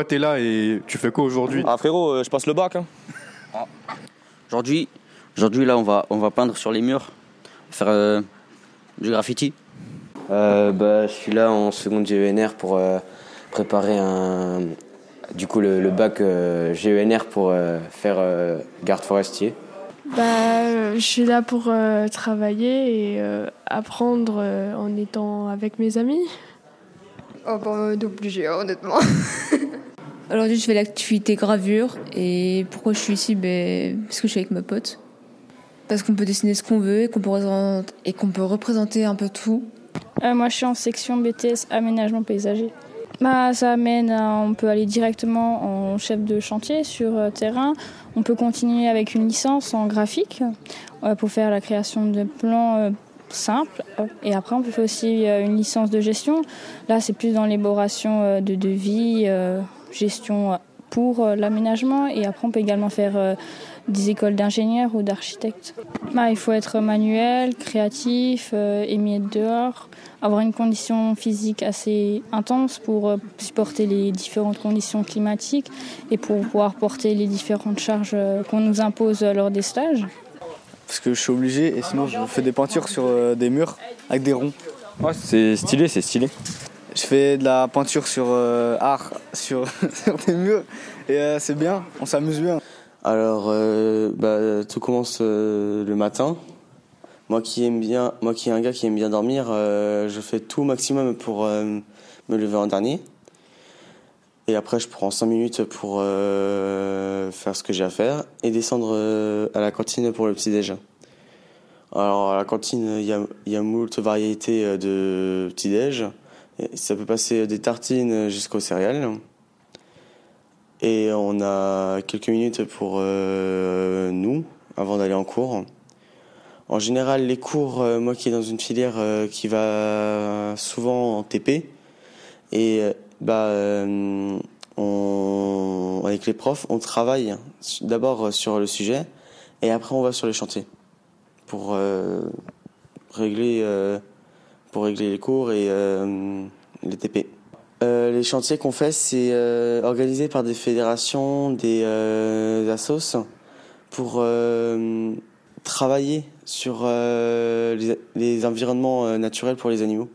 pourquoi tu es là et tu fais quoi aujourd'hui Ah frérot, euh, je passe le bac. Hein. Aujourd'hui, aujourd'hui là, on va, on va peindre sur les murs, faire euh, du graffiti. Euh, bah, je suis là en seconde GENR pour euh, préparer un, du coup le, le bac euh, GENR pour euh, faire euh, garde forestier. Bah, je suis là pour euh, travailler et euh, apprendre euh, en étant avec mes amis. Oh bah d'obligé honnêtement. Aujourd'hui, je fais l'activité gravure. Et pourquoi je suis ici? Ben, Parce que je suis avec ma pote. Parce qu'on peut dessiner ce qu'on veut et qu'on peut, représenter- un peu tout. Euh, moi, je suis en section BTS aménagement paysager. Bah, ça amène, à- on peut aller directement en chef de chantier sur euh, terrain. On peut continuer avec une licence en graphique euh, pour faire la création de plans simples. Et après, on peut faire aussi une licence de gestion. Là, c'est plus dans l'élaboration de devis, gestion euh, pour euh, l'aménagement. Et après, on peut également faire euh, des écoles d'ingénieurs ou d'architectes. Bah, il faut être manuel, créatif, aimer être dehors, avoir une condition physique assez intense pour supporter les différentes conditions climatiques et pour pouvoir porter les différentes charges qu'on nous impose lors des stages. Parce que je suis obligé et sinon je fais des peintures sur des murs avec des ronds. Ouais, c'est stylé, c'est stylé. Je fais de la peinture sur euh, art sur, sur des murs et euh, c'est bien, on s'amuse bien. Alors, euh, bah, tout commence le matin. Moi qui aime bien, moi qui est un gars qui aime bien dormir, je fais tout maximum pour me lever en dernier. Et après, je prends 5 minutes pour faire ce que j'ai à faire et descendre à la cantine pour le petit déj. Alors, à la cantine, il y a, y a moult variétés de petit déj. Ça peut passer des tartines jusqu'aux céréales. Et on a quelques minutes pour euh, nous avant d'aller en cours. En général, les cours, euh, moi qui est dans une filière euh, qui va souvent en TP, et bah, avec les profs, on travaille d'abord sur le sujet et après on va sur les chantiers pour régler, pour régler les cours et les TP. Euh, les chantiers qu'on fait, c'est euh, organisé par des fédérations, des euh, assos, pour euh, travailler sur les, les environnements naturels pour les animaux,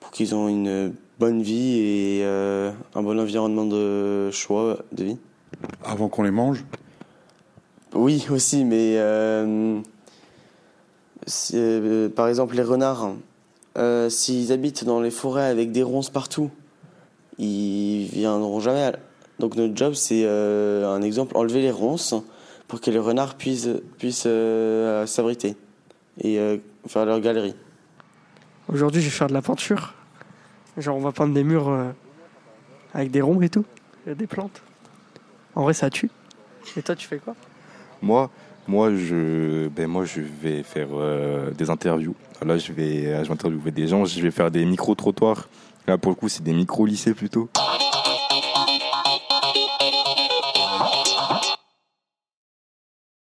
pour qu'ils aient une bonne vie et un bon environnement de choix de vie. Avant qu'on les mange? Oui, aussi, mais par exemple les renards, euh, s'ils habitent dans les forêts avec des ronces partout, ils viendront jamais. Donc notre job, c'est euh, un exemple, enlever les ronces pour que les renards puissent, puissent euh, s'abriter et euh, faire leur galerie. Aujourd'hui, je vais faire de la peinture. Genre, on va peindre des murs euh, avec des ronds et tout. Il y a des plantes. En vrai, ça tue. Et toi, tu fais quoi? Moi, moi, je, ben moi, je vais faire euh, des interviews. Là, je vais, je vais interviewer des gens. Je vais faire des micro-trottoirs. Là, pour le coup, c'est des micro-lycées plutôt.